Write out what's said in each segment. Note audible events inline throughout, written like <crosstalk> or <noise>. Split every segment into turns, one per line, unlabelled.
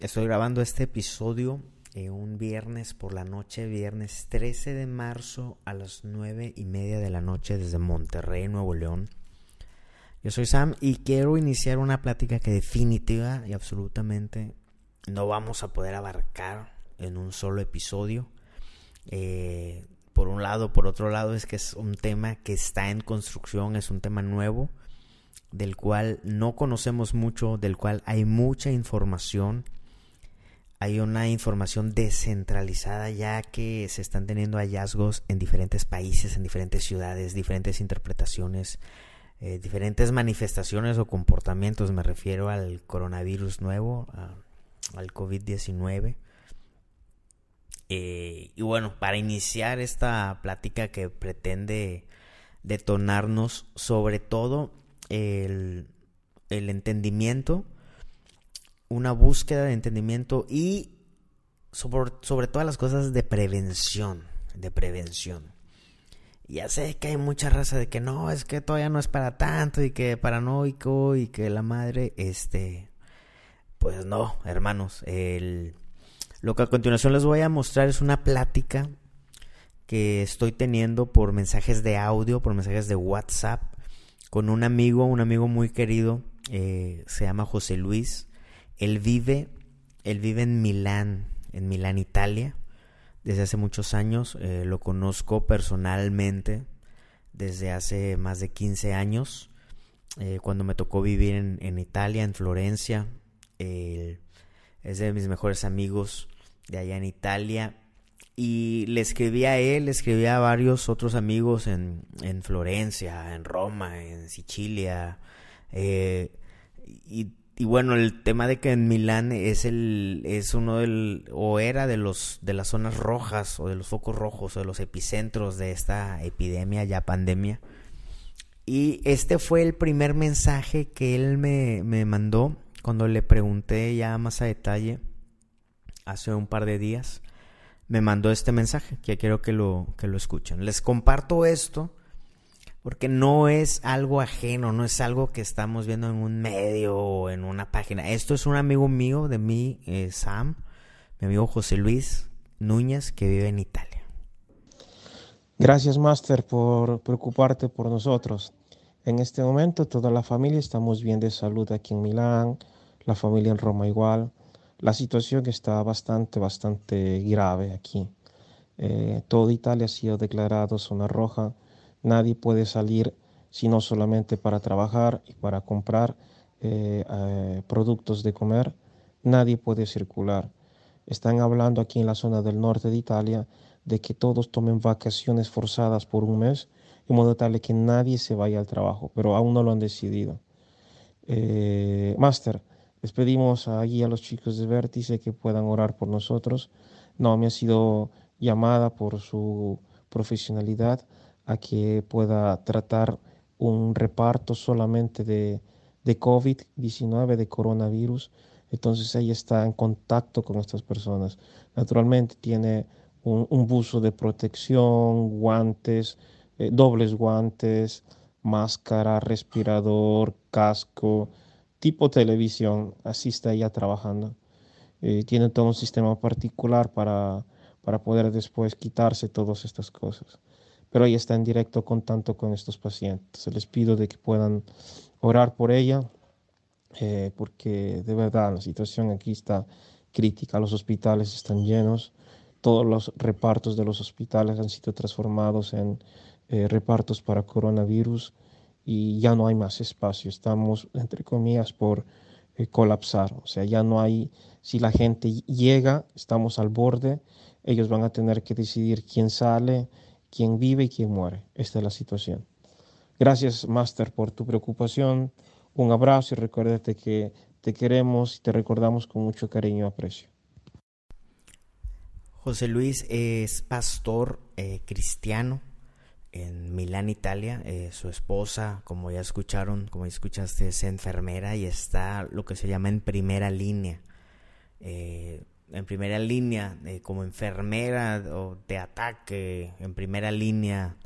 Estoy grabando este episodio eh, un viernes por la noche, viernes 13 de marzo a las 9 y media de la noche desde Monterrey, Nuevo León. Yo soy Sam y quiero iniciar una plática que definitiva y absolutamente no vamos a poder abarcar en un solo episodio. Eh, por un lado, por otro lado es que es un tema que está en construcción, es un tema nuevo, del cual no conocemos mucho, del cual hay mucha información hay una información descentralizada ya que se están teniendo hallazgos en diferentes países, en diferentes ciudades, diferentes interpretaciones, eh, diferentes manifestaciones o comportamientos. Me refiero al coronavirus nuevo, al COVID-19. Eh, y bueno, para iniciar esta plática que pretende detonarnos sobre todo el, el entendimiento, una búsqueda de entendimiento y sobre, sobre todas las cosas de prevención, de prevención. Ya sé que hay mucha raza de que no, es que todavía no es para tanto y que paranoico y que la madre, este, pues no, hermanos, el, lo que a continuación les voy a mostrar es una plática que estoy teniendo por mensajes de audio, por mensajes de WhatsApp, con un amigo, un amigo muy querido, eh, se llama José Luis. Él vive, él vive en Milán, en Milán, Italia, desde hace muchos años. Eh, lo conozco personalmente desde hace más de 15 años, eh, cuando me tocó vivir en, Italia, en Florencia. es de mis mejores amigos de allá en Italia. Y le escribí a él, le escribí a varios otros amigos en, en Florencia, en Roma, en Sicilia. Eh, y y bueno, el tema de que en Milán es el es uno del o era de los de las zonas rojas o de los focos rojos o de los epicentros de esta epidemia ya pandemia. Y este fue el primer mensaje que él me, me mandó cuando le pregunté ya más a detalle hace un par de días. Me mandó este mensaje que quiero que lo que lo escuchen. Les comparto esto porque no es algo ajeno, no es algo que estamos viendo en un medio o en una página. Esto es un amigo mío de mí, eh, Sam, mi amigo José Luis Núñez, que vive en Italia.
Gracias, Master, por preocuparte por nosotros. En este momento toda la familia estamos bien de salud aquí en Milán, la familia en Roma igual. La situación está bastante, bastante grave aquí. Eh, toda Italia ha sido declarado zona roja Nadie puede salir sino solamente para trabajar y para comprar eh, eh, productos de comer. Nadie puede circular. Están hablando aquí en la zona del norte de Italia de que todos tomen vacaciones forzadas por un mes, de modo tal que nadie se vaya al trabajo, pero aún no lo han decidido. Eh, Master, les pedimos allí a los chicos de Vértice que puedan orar por nosotros. No, me ha sido llamada por su profesionalidad a que pueda tratar un reparto solamente de, de COVID-19, de coronavirus. Entonces ella está en contacto con estas personas. Naturalmente tiene un, un buzo de protección, guantes, eh, dobles guantes, máscara, respirador, casco, tipo televisión. Así está ella trabajando. Eh, tiene todo un sistema particular para, para poder después quitarse todas estas cosas pero ella está en directo contacto con estos pacientes. Les pido de que puedan orar por ella, eh, porque de verdad la situación aquí está crítica. Los hospitales están llenos, todos los repartos de los hospitales han sido transformados en eh, repartos para coronavirus y ya no hay más espacio. Estamos, entre comillas, por eh, colapsar. O sea, ya no hay, si la gente llega, estamos al borde, ellos van a tener que decidir quién sale, quién vive y quién muere. Esta es la situación. Gracias, Master, por tu preocupación. Un abrazo y recuérdate que te queremos y te recordamos con mucho cariño y aprecio.
José Luis es pastor eh, cristiano en Milán, Italia. Eh, su esposa, como ya escucharon, como escuchaste, es enfermera y está lo que se llama en primera línea. Eh, en primera línea, como enfermera o de ataque, en primera línea,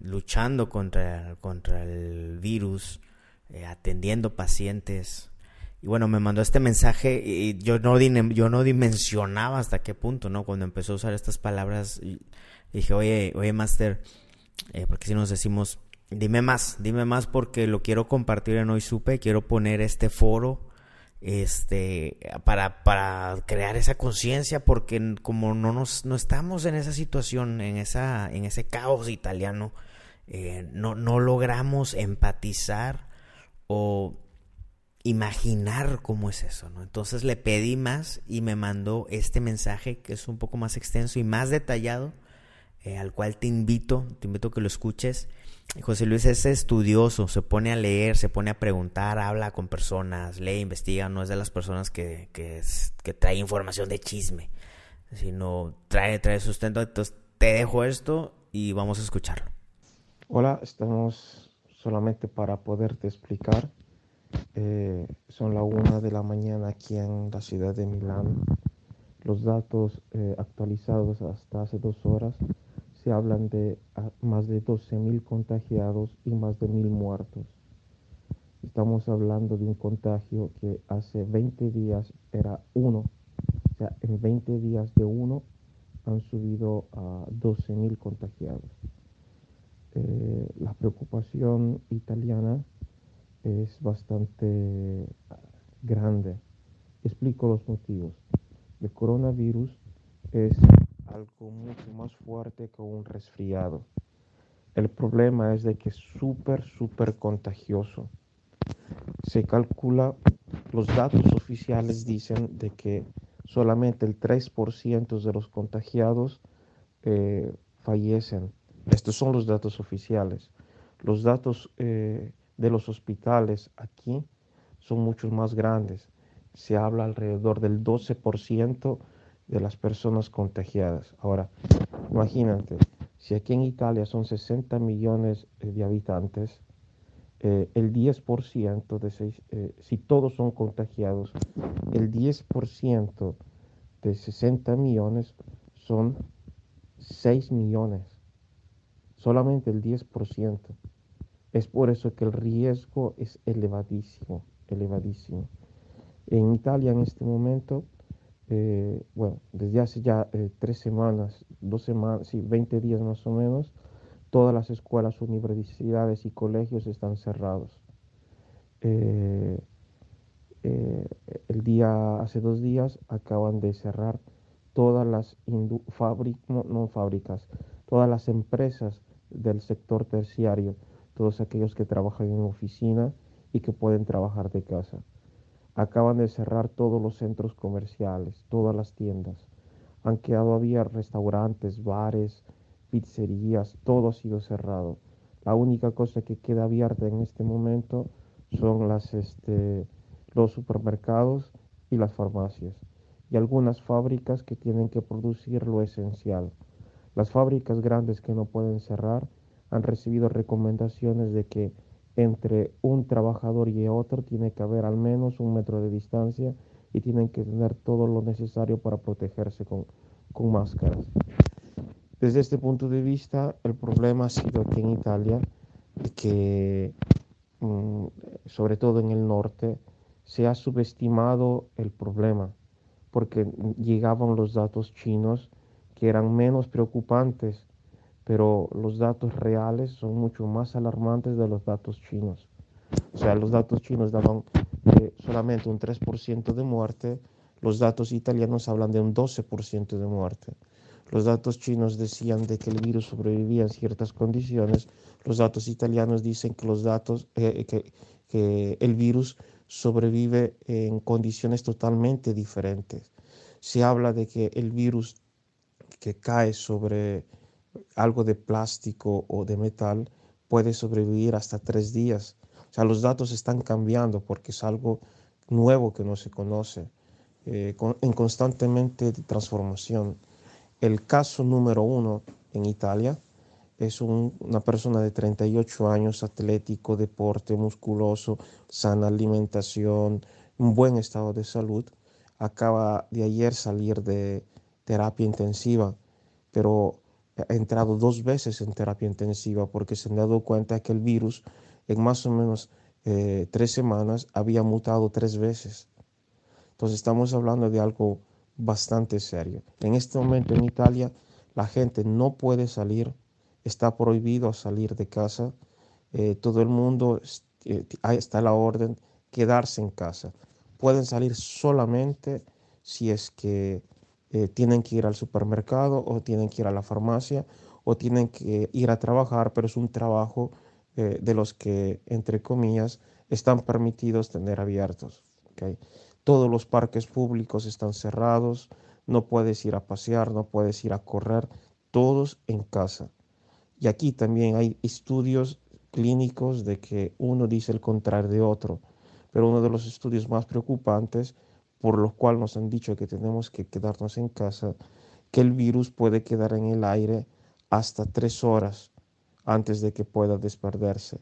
luchando contra, contra el virus, atendiendo pacientes, y bueno, me mandó este mensaje y yo no, yo no dimensionaba hasta qué punto, ¿no? Cuando empezó a usar estas palabras, dije, oye, oye, Master, eh, porque si nos decimos, dime más, dime más porque lo quiero compartir en Hoy Supe, quiero poner este foro este para, para crear esa conciencia porque como no nos no estamos en esa situación en esa en ese caos italiano eh, no no logramos empatizar o imaginar cómo es eso, ¿no? Entonces le pedí más y me mandó este mensaje que es un poco más extenso y más detallado, eh, al cual te invito, te invito a que lo escuches. José Luis es estudioso, se pone a leer, se pone a preguntar, habla con personas, lee, investiga, no es de las personas que, que, trae información de chisme, sino trae, trae sustento. Entonces te dejo esto y vamos a escucharlo.
Hola, estamos solamente para poderte explicar eh, son la una de la mañana aquí en la ciudad de Milán. Los datos eh, actualizados hasta hace dos horas se hablan de ah, más de 12.000 contagiados y más de 1.000 muertos. Estamos hablando de un contagio que hace 20 días era uno. O sea, en 20 días de uno han subido a 12.000 contagiados. Eh, la preocupación italiana es bastante grande. Explico los motivos. El coronavirus es algo mucho más fuerte que un resfriado. El problema es de que es súper, súper contagioso. Se calcula, los datos oficiales dicen de que solamente el 3% de los contagiados eh, fallecen. Estos son los datos oficiales. Los datos eh, de los hospitales aquí son mucho más grandes. Se habla alrededor del 12% de las personas contagiadas. Ahora, imagínate, si aquí en Italia son 60 millones de habitantes, eh, el 10% de seis, eh, si todos son contagiados, el 10% de 60 millones son 6 millones. Solamente el 10%. Es por eso que el riesgo es elevadísimo, elevadísimo. En Italia en este momento, eh, bueno, desde hace ya eh, tres semanas, dos semanas, sí, 20 días más o menos, todas las escuelas, universidades y colegios están cerrados. Eh, el día, hace dos días, acaban de cerrar todas las no fábricas, todas las empresas del sector terciario todos aquellos que trabajan en oficina y que pueden trabajar de casa. Acaban de cerrar todos los centros comerciales, todas las tiendas. Han quedado abiertos restaurantes, bares, pizzerías, todo ha sido cerrado. La única cosa que queda abierta en este momento son este, los supermercados y las farmacias y algunas fábricas que tienen que producir lo esencial. Las fábricas grandes que no pueden cerrar han recibido recomendaciones de que entre un trabajador y otro tiene que haber al menos un metro de distancia y tienen que tener todo lo necesario para protegerse con, máscaras. Desde este punto de vista, el problema ha sido aquí en Italia que, mm, sobre todo en el norte, se ha subestimado el problema porque llegaban los datos chinos que eran menos preocupantes pero los datos reales son mucho más alarmantes de los datos chinos. O sea, los datos chinos daban eh, solamente un 3% de muerte, los datos italianos hablan de un 12% de muerte. Los datos chinos decían de que el virus sobrevivía en ciertas condiciones, los datos italianos dicen que, los datos, eh, que, que el virus sobrevive en condiciones totalmente diferentes. Se habla de que el virus que cae sobre algo de plástico o de metal puede sobrevivir hasta tres días. O sea, los datos están cambiando porque es algo nuevo que no se conoce, eh, en constantemente transformación. El caso número uno en Italia es una persona de 38 años, atlético, deporte, musculoso, sana alimentación, un buen estado de salud. Acaba de ayer salir de terapia intensiva, pero ha entrado dos veces en terapia intensiva porque se han dado cuenta que el virus en más o menos eh, tres semanas había mutado tres veces. Entonces estamos hablando de algo bastante serio. En este momento en Italia la gente no puede salir, está prohibido salir de casa. Eh, todo el mundo eh, está la orden quedarse en casa. Pueden salir solamente si es que eh, tienen que ir al supermercado o tienen que ir a la farmacia o tienen que ir a trabajar, pero es un trabajo de los que, entre comillas, están permitidos tener abiertos. Todos los parques públicos están cerrados, no puedes ir a pasear, no puedes ir a correr, todos en casa. Y aquí también hay estudios clínicos de que uno dice el contrario de otro, pero uno de los estudios más preocupantes, por los cuales nos han dicho que tenemos que quedarnos en casa, que el virus puede quedar en el aire hasta tres horas antes de que pueda desperderse.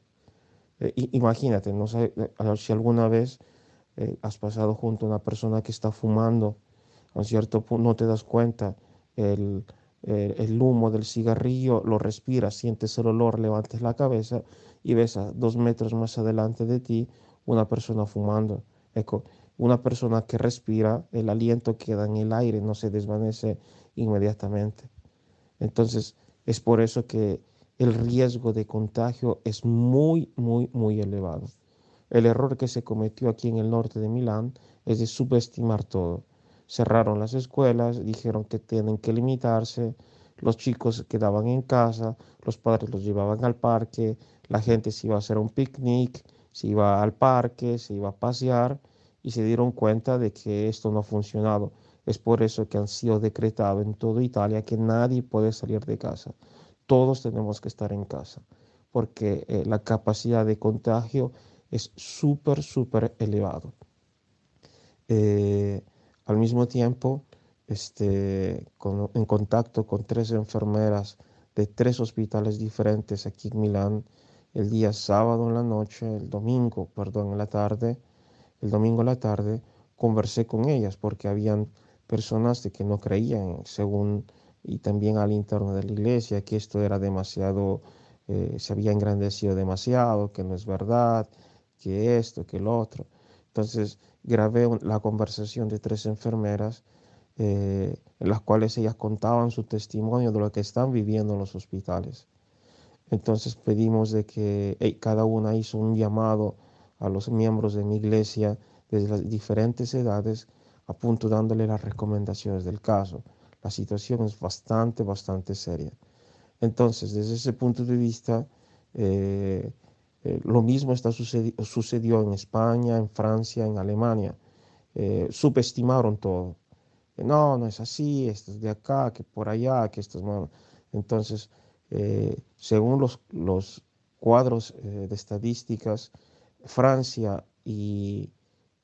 Eh, imagínate, no sé si alguna vez eh, has pasado junto a una persona que está fumando, a cierto punto no te das cuenta, el, el, humo del cigarrillo lo respiras, sientes el olor, levantas la cabeza y ves a dos metros más adelante de ti una persona fumando. Una persona que respira, el aliento queda en el aire, no se desvanece inmediatamente. Entonces, es por eso que el riesgo de contagio es muy, muy, muy elevado. El error que se cometió aquí en el norte de Milán es de subestimar todo. Cerraron las escuelas, dijeron que tienen que limitarse, los chicos quedaban en casa, los padres los llevaban al parque, la gente se iba a hacer un picnic, se iba al parque, se iba a pasear y se dieron cuenta de que esto no ha funcionado. Es por eso que han sido decretado en toda Italia que nadie puede salir de casa. Todos tenemos que estar en casa porque eh, la capacidad de contagio es súper, súper elevado. Eh, al mismo tiempo, este, en contacto con tres enfermeras de tres hospitales diferentes aquí en Milán, el día sábado en la noche, el domingo, perdón, en la tarde, el domingo en la tarde, conversé con ellas porque habían personas de que no creían, según, y también al interno de la iglesia, que esto era demasiado, eh, se había engrandecido demasiado, que no es verdad, que esto, que lo otro. Entonces grabé la conversación de tres enfermeras eh, en las cuales ellas contaban su testimonio de lo que están viviendo en los hospitales. Entonces pedimos de que cada una hizo un llamado a los miembros de mi iglesia desde las diferentes edades, a punto dándole las recomendaciones del caso. La situación es bastante, bastante seria. Entonces, desde ese punto de vista, eh, eh, lo mismo está sucedió en España, en Francia, en Alemania. Eh, subestimaron todo. no, no es así, esto es de acá, que por allá, que esto es... Entonces, eh, según los, los cuadros de estadísticas, Francia y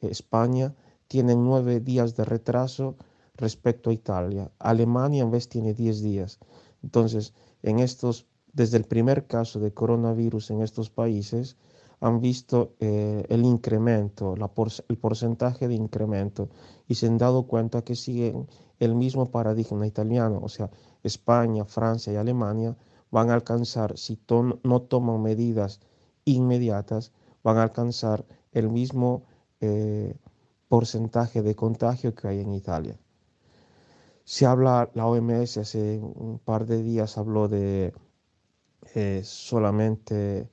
España tienen nueve días de retraso respecto a Italia. Alemania en vez tiene diez días. Entonces, en estos desde el primer caso de coronavirus en estos países, han visto eh, el incremento, el porcentaje de incremento y se han dado cuenta que siguen el mismo paradigma italiano, o sea, España, Francia y Alemania van a alcanzar, si no toman medidas inmediatas, van a alcanzar el mismo eh, porcentaje de contagio que hay en Italia. Se habla, la OMS hace un par de días habló de eh, solamente,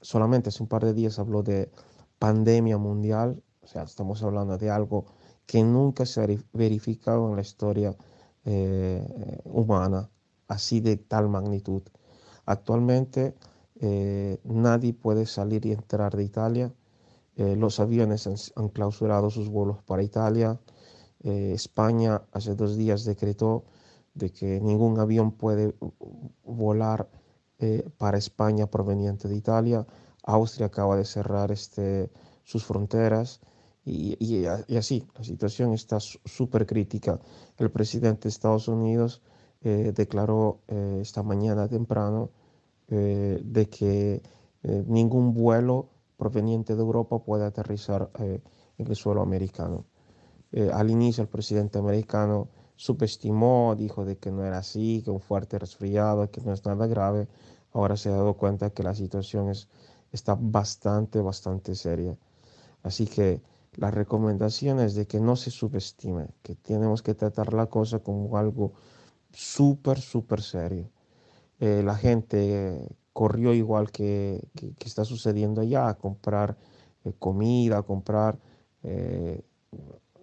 solamente hace un par de días habló de pandemia mundial, o sea, estamos hablando de algo que nunca se ha verificado en la historia eh, humana, así de tal magnitud. Actualmente eh, nadie puede salir y entrar de Italia. los aviones han, clausurado sus vuelos para Italia. España hace dos días decretó de que ningún avión puede volar eh, para España proveniente de Italia. Austria acaba de cerrar este, sus fronteras y, y, así, la situación está súper crítica. El presidente de Estados Unidos eh, declaró eh, esta mañana temprano de que ningún vuelo proveniente de Europa puede aterrizar en el suelo americano. al inicio el presidente americano subestimó, dijo de que no era así, que un fuerte resfriado, que no es nada grave. Ahora se ha dado cuenta que la situación es, está bastante, bastante seria. Así que la recomendación es de que no se subestime, que tenemos que tratar la cosa como algo súper, súper serio. Eh, la gente corrió igual que, que, está sucediendo allá a comprar eh, comida, a comprar... Eh,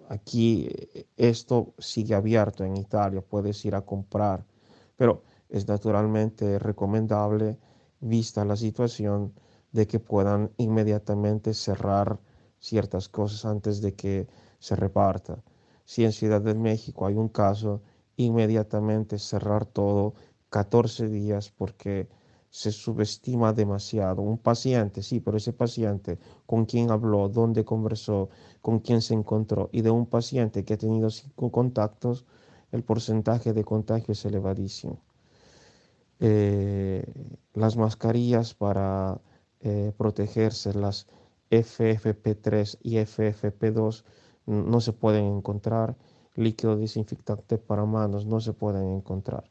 aquí esto sigue abierto en Italia, puedes ir a comprar, pero es naturalmente recomendable, vista la situación, de que puedan inmediatamente cerrar ciertas cosas antes de que se reparta. Si en Ciudad de México hay un caso, inmediatamente cerrar todo 14 días porque se subestima demasiado. Un paciente, sí, pero ese paciente con quién habló, dónde conversó, con quién se encontró, y de un paciente que ha tenido cinco contactos, el porcentaje de contagio es elevadísimo. Eh, las mascarillas para eh, protegerse, las FFP3 y FFP2 no se pueden encontrar, líquido desinfectante para manos no se pueden encontrar.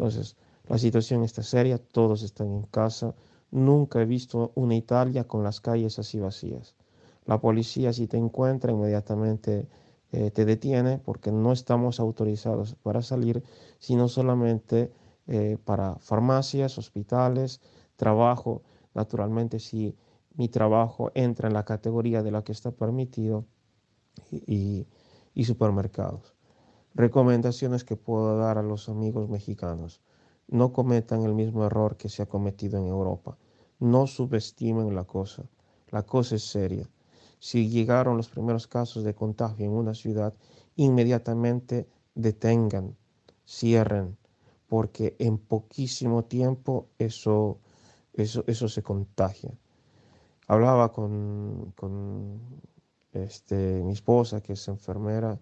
Entonces, la situación está seria, todos están en casa. Nunca he visto una Italia con las calles así vacías. La policía si te encuentra inmediatamente eh, te detiene porque no estamos autorizados para salir, sino solamente eh, para farmacias, hospitales, trabajo. Naturalmente, si mi trabajo entra en la categoría de la que está permitido y, y supermercados. Recomendaciones que puedo dar a los amigos mexicanos. No cometan el mismo error que se ha cometido en Europa. No subestimen la cosa. La cosa es seria. Si llegaron los primeros casos de contagio en una ciudad, inmediatamente detengan, cierren, porque en poquísimo tiempo eso, eso, eso se contagia. Hablaba con, con este, mi esposa, que es enfermera,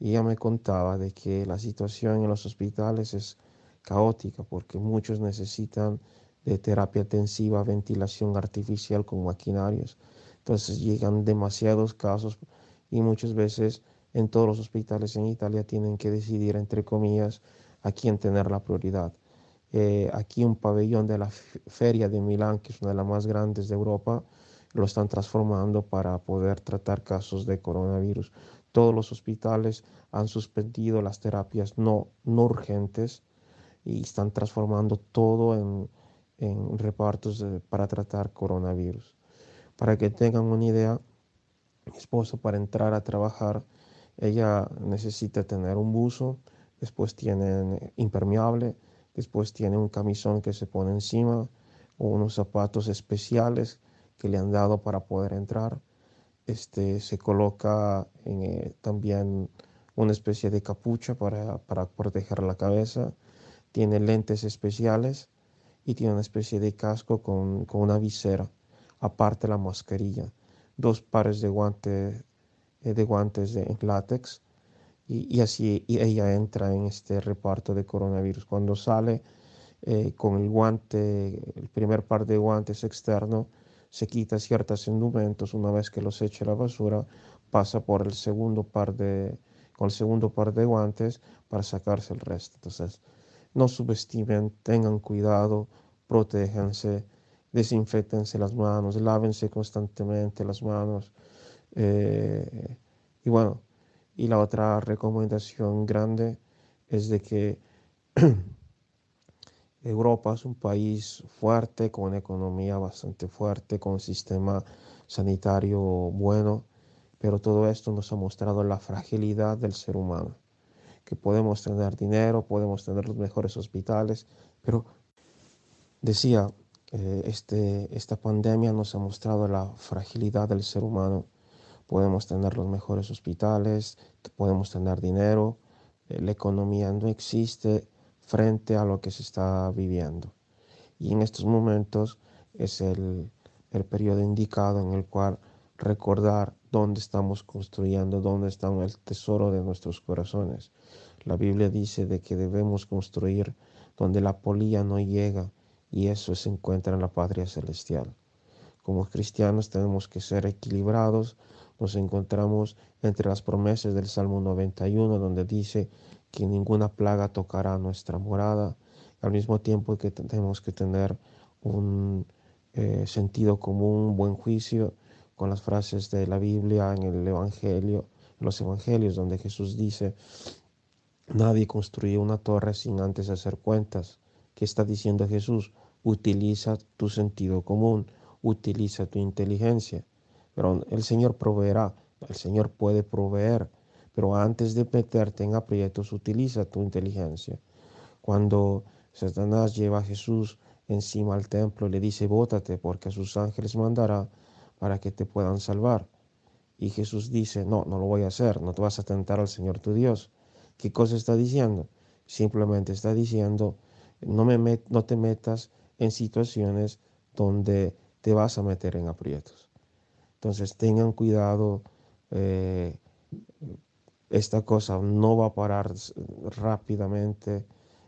y ella me contaba de que la situación en los hospitales es caótica porque muchos necesitan de terapia intensiva, ventilación artificial con maquinarios. Entonces llegan demasiados casos y muchas veces en todos los hospitales en Italia tienen que decidir, entre comillas, a quién tener la prioridad. Eh, aquí un pabellón de la feria de Milán, que es una de las más grandes de Europa, lo están transformando para poder tratar casos de coronavirus. Todos los hospitales han suspendido las terapias no, no urgentes y están transformando todo en, en repartos para tratar coronavirus. Para que tengan una idea, mi esposa para entrar a trabajar, ella necesita tener un buzo, después tiene impermeable, después tiene un camisón que se pone encima o unos zapatos especiales que le han dado para poder entrar. Este, se coloca en, eh, también una especie de capucha para, para proteger la cabeza, tiene lentes especiales y tiene una especie de casco con, con una visera. Aparte la mascarilla, dos pares de guantes, eh, de guantes de látex. Y, así ella entra en este reparto de coronavirus. Cuando sale eh, con el guante, el primer par de guantes externo, se quita ciertos indumentos, una vez que los echa a la basura, pasa por el segundo par de, con el segundo par de guantes para sacarse el resto. Entonces, no subestimen, tengan cuidado, protéjanse desinfectense las manos, lávense constantemente las manos. Eh, y bueno, y la otra recomendación grande es de que <clears throat> Europa es un país fuerte, con una economía bastante fuerte, con un sistema sanitario bueno, pero todo esto nos ha mostrado la fragilidad del ser humano, que podemos tener dinero, podemos tener los mejores hospitales, pero decía, eh, este, esta pandemia nos ha mostrado la fragilidad del ser humano. Podemos tener los mejores hospitales, podemos tener dinero, eh, la economía no existe frente a lo que se está viviendo. y en estos momentos es el, el periodo indicado en el cual recordar dónde estamos construyendo, dónde está el tesoro de nuestros corazones. La Biblia dice de que debemos construir donde la polilla no llega y eso se encuentra en la patria celestial. Como cristianos tenemos que ser equilibrados. Nos encontramos entre las promesas del Salmo 91 donde dice que ninguna plaga tocará nuestra morada. Al mismo tiempo que tenemos que tener un eh, sentido común, buen juicio, con las frases de la Biblia en el Evangelio, en los Evangelios, donde Jesús dice, nadie construye una torre sin antes hacer cuentas. ¿Qué está diciendo Jesús? Utiliza tu sentido común, utiliza tu inteligencia. Pero el Señor proveerá, el Señor puede proveer, pero antes de meterte en aprietos, utiliza tu inteligencia. Cuando Satanás lleva a Jesús encima al templo y le dice, bótate porque a sus ángeles mandará para que te puedan salvar. Y Jesús dice, no, no lo voy a hacer, no te vas a tentar al Señor tu Dios. ¿Qué cosa está diciendo? Simplemente está diciendo, no, me no te metas en situaciones donde te vas a meter en aprietos. Entonces tengan cuidado, eh, esta cosa no va a parar rápidamente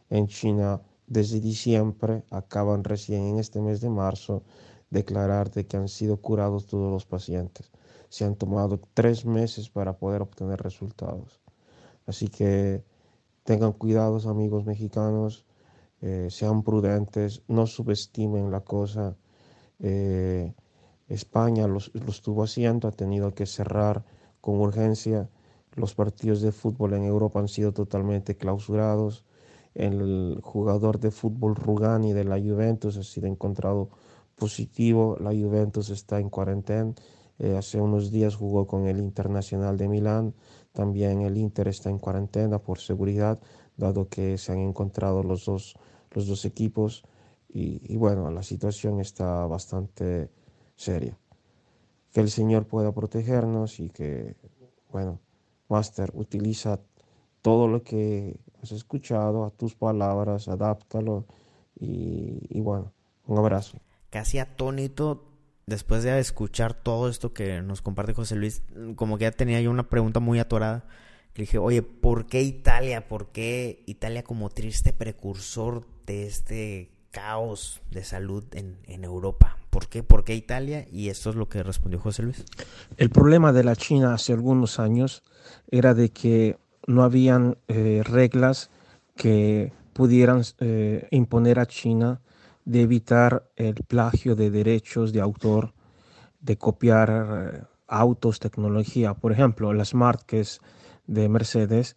en China desde diciembre, acaban recién en este mes de marzo declarar de que han sido curados todos los pacientes. Se han tomado tres meses para poder obtener resultados. Así que tengan cuidados amigos mexicanos, eh, sean prudentes, no subestimen la cosa. Eh, España lo, lo estuvo haciendo, ha tenido que cerrar con urgencia. Los partidos de fútbol en Europa han sido totalmente clausurados el jugador de fútbol Rugani de la Juventus ha sido encontrado positivo. La Juventus está en cuarentena. Eh, hace unos días jugó con el Internacional de Milán. También el Inter está en cuarentena por seguridad, dado que se han encontrado los dos, los dos equipos. Y, y bueno, la situación está bastante seria. Que el Señor pueda protegernos y que, bueno, Master utiliza todo lo que has escuchado, a tus palabras, adáptalo y, bueno, un abrazo.
Casi atónito después de escuchar todo esto que nos comparte José Luis, como que ya tenía yo una pregunta muy atorada. Le dije, oye, ¿por qué Italia? ¿Por qué Italia como triste precursor de este caos de salud en, Europa? ¿Por qué? ¿Por qué Italia? Y esto es lo que respondió José Luis.
El problema de la China hace algunos años era de que no habían eh, reglas que pudieran eh, imponer a China de evitar el plagio de derechos de autor, de copiar eh, autos, tecnología. Por ejemplo, la Smart, que es de Mercedes,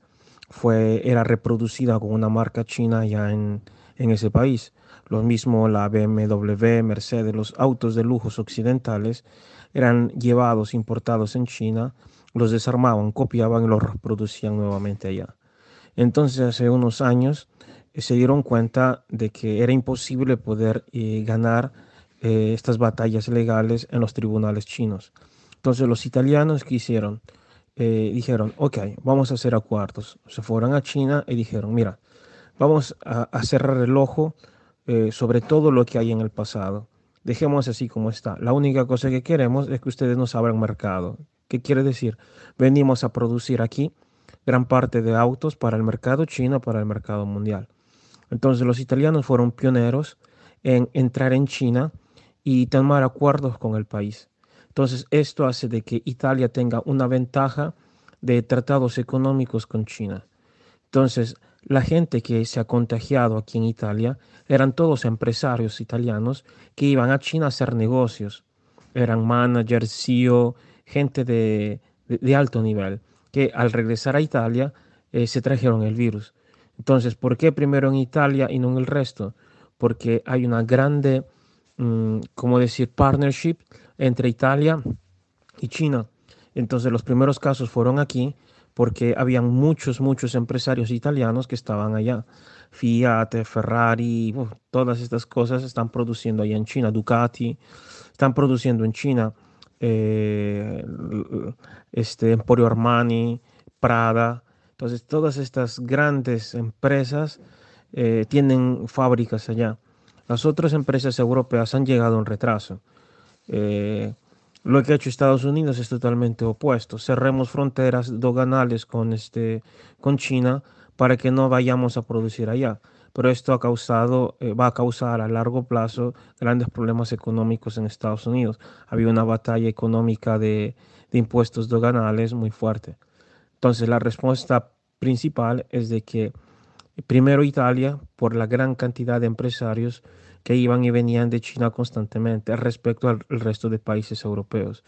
fue, era reproducida con una marca china ya en, en ese país. Lo mismo la BMW, Mercedes, los autos de lujos occidentales eran llevados, importados en China los desarmaban, copiaban y los reproducían nuevamente allá. Entonces hace unos años eh, se dieron cuenta de que era imposible poder eh, ganar eh, estas batallas legales en los tribunales chinos. Entonces los italianos que hicieron, dijeron, ok, vamos a hacer acuerdos. Se fueron a China y dijeron, mira, vamos a, cerrar el ojo sobre todo lo que hay en el pasado. Dejemos así como está. La única cosa que queremos es que ustedes nos abran mercado, ¿Qué quiere decir? Venimos a producir aquí gran parte de autos para el mercado chino, para el mercado mundial. Entonces los italianos fueron pioneros en entrar en China y tomar acuerdos con el país. Entonces esto hace de que Italia tenga una ventaja de tratados económicos con China. Entonces la gente que se ha contagiado aquí en Italia eran todos empresarios italianos que iban a China a hacer negocios. Eran managers, CEO, gente de, alto nivel que al regresar a Italia eh, se trajeron el virus. Entonces, ¿por qué primero en Italia y no en el resto? Porque hay una grande, mm, como decir, partnership entre Italia y China. Entonces, los primeros casos fueron aquí porque habían muchos, muchos empresarios italianos que estaban allá. Fiat, Ferrari, todas estas cosas están produciendo allá en China. Ducati, están produciendo en China eh, este, Emporio Armani, Prada. Entonces, todas estas grandes empresas eh, tienen fábricas allá. Las otras empresas europeas han llegado en retraso. Eh, lo que ha hecho Estados Unidos es totalmente opuesto. Cerremos fronteras doganales con, este, con China para que no vayamos a producir allá. Pero esto ha causado, eh, va a causar a largo plazo grandes problemas económicos en Estados Unidos. Había una batalla económica de, de impuestos doganales muy fuerte. Entonces la respuesta principal es de que primero Italia, por la gran cantidad de empresarios que iban y venían de China constantemente respecto al resto de países europeos.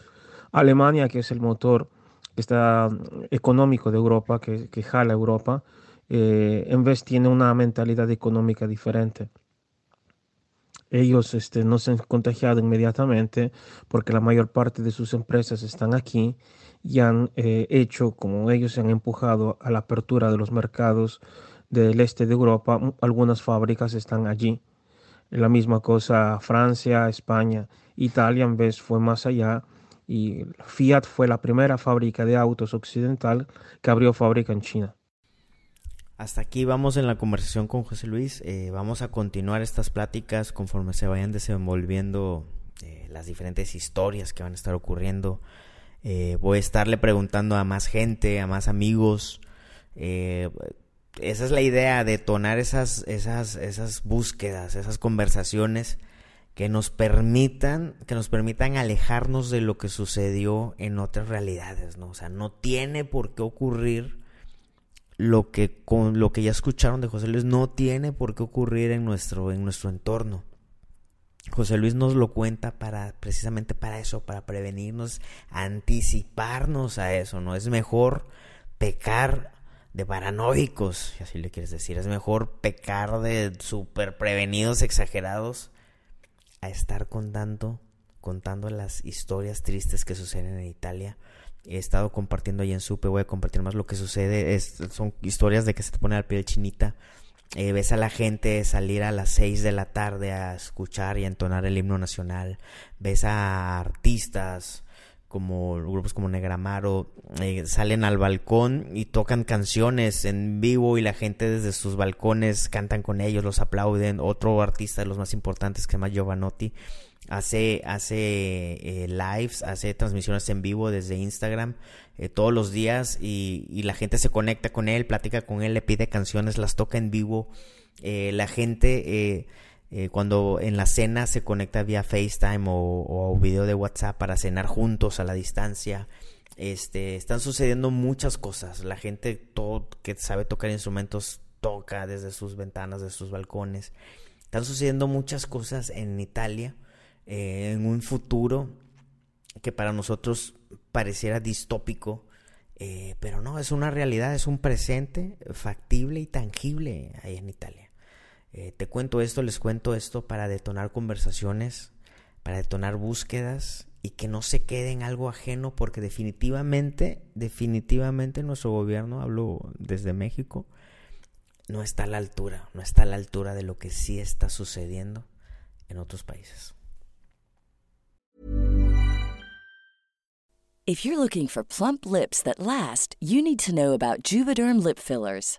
Alemania, que es el motor está económico de Europa, que, que jala Europa, eh, en vez tiene una mentalidad económica diferente. Ellos este, no se han contagiado inmediatamente porque la mayor parte de sus empresas están aquí y han eh, hecho, como ellos se han empujado a la apertura de los mercados del este de Europa, algunas fábricas están allí. La misma cosa Francia, España, Italia en vez fue más allá y Fiat fue la primera fábrica de autos occidental que abrió fábrica en China.
Hasta aquí vamos en la conversación con José Luis. Eh, vamos a continuar estas pláticas conforme se vayan desenvolviendo eh, las diferentes historias que van a estar ocurriendo. Eh, voy a estarle preguntando a más gente, a más amigos. Esa es la idea, detonar esas, esas, esas búsquedas, esas conversaciones que nos permitan, que nos permitan alejarnos de lo que sucedió en otras realidades, ¿no? O sea, no tiene por qué ocurrir lo que con lo que ya escucharon de José Luis no tiene por qué ocurrir en nuestro en nuestro entorno. José Luis nos lo cuenta para precisamente para eso, para prevenirnos, anticiparnos a eso, no es mejor pecar de paranoicos, si así le quieres decir, es mejor pecar de super prevenidos, exagerados a estar contando contando las historias tristes que suceden en Italia he estado compartiendo ahí en Supe, voy a compartir más lo que sucede. Es, son historias de que se te pone al pie chinita. Eh, ves a la gente salir a las 6 de la tarde a escuchar y a entonar el himno nacional. Ves a artistas como grupos como Negramaro eh, salen al balcón y tocan canciones en vivo y la gente desde sus balcones cantan con ellos, los aplauden. Otro artista de los más importantes que se llama Giovanotti hace, hace eh, lives, hace transmisiones en vivo desde Instagram eh, todos los días y, y, la gente se conecta con él, platica con él, le pide canciones, las toca en vivo. La gente cuando en la cena se conecta vía FaceTime o, video de WhatsApp para cenar juntos a la distancia. Este, están sucediendo muchas cosas. La gente todo que sabe tocar instrumentos toca desde sus ventanas, desde sus balcones. Están sucediendo muchas cosas en Italia eh, en un futuro que para nosotros pareciera distópico, eh, pero no, es una realidad, es un presente factible y tangible ahí en Italia. Eh, te cuento esto, les cuento esto para detonar conversaciones, para detonar búsquedas y que no se quede en algo ajeno porque definitivamente, definitivamente nuestro gobierno, hablo desde México, no está a la altura, no está a la altura de lo que sí está sucediendo en otros países.
If you're looking for plump lips that last, you need to know about Juvederm lip fillers.